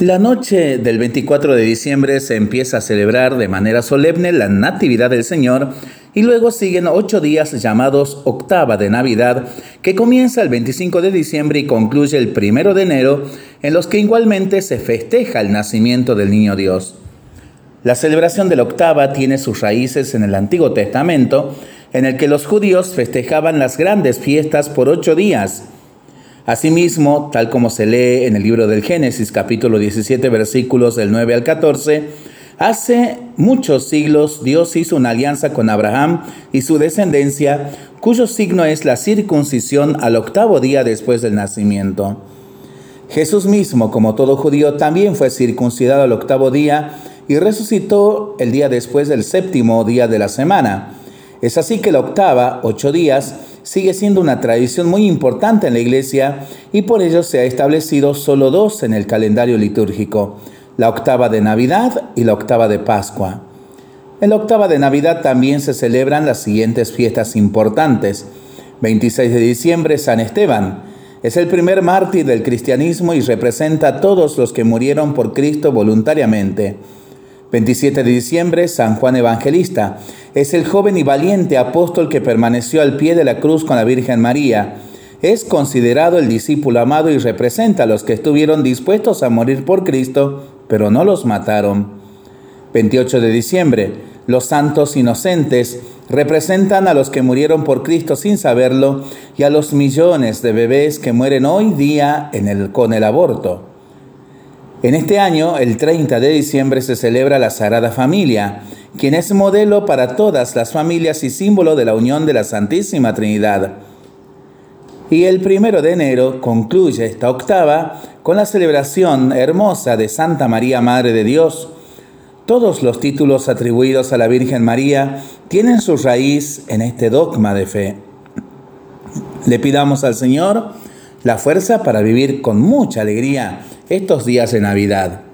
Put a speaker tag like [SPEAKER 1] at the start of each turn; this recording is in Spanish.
[SPEAKER 1] La noche del 24 de diciembre se empieza a celebrar de manera solemne la Natividad del Señor y luego siguen ocho días llamados Octava de Navidad, que comienza el 25 de diciembre y concluye el 1 de enero, en los que igualmente se festeja el nacimiento del Niño Dios. La celebración de la octava tiene sus raíces en el Antiguo Testamento, en el que los judíos festejaban las grandes fiestas por ocho días, Asimismo, tal como se lee en el libro del Génesis capítulo 17 versículos del 9 al 14, hace muchos siglos Dios hizo una alianza con Abraham y su descendencia, cuyo signo es la circuncisión al octavo día después del nacimiento. Jesús mismo, como todo judío, también fue circuncidado al octavo día y resucitó el día después del séptimo día de la semana. Es así que la octava, ocho días, sigue siendo una tradición muy importante en la iglesia y por ello se ha establecido solo dos en el calendario litúrgico, la octava de Navidad y la octava de Pascua. En la octava de Navidad también se celebran las siguientes fiestas importantes. 26 de diciembre, San Esteban. Es el primer mártir del cristianismo y representa a todos los que murieron por Cristo voluntariamente. 27 de diciembre, San Juan Evangelista. Es el joven y valiente apóstol que permaneció al pie de la cruz con la Virgen María. Es considerado el discípulo amado y representa a los que estuvieron dispuestos a morir por Cristo, pero no los mataron. 28 de diciembre, los santos inocentes representan a los que murieron por Cristo sin saberlo y a los millones de bebés que mueren hoy día con el aborto. En este año, el 30 de diciembre, se celebra la Sagrada Familia, quien es modelo para todas las familias y símbolo de la unión de la Santísima Trinidad. Y el primero de enero concluye esta octava con la celebración hermosa de Santa María, Madre de Dios. Todos los títulos atribuidos a la Virgen María tienen su raíz en este dogma de fe. Le pidamos al Señor la fuerza para vivir con mucha alegría estos días de Navidad.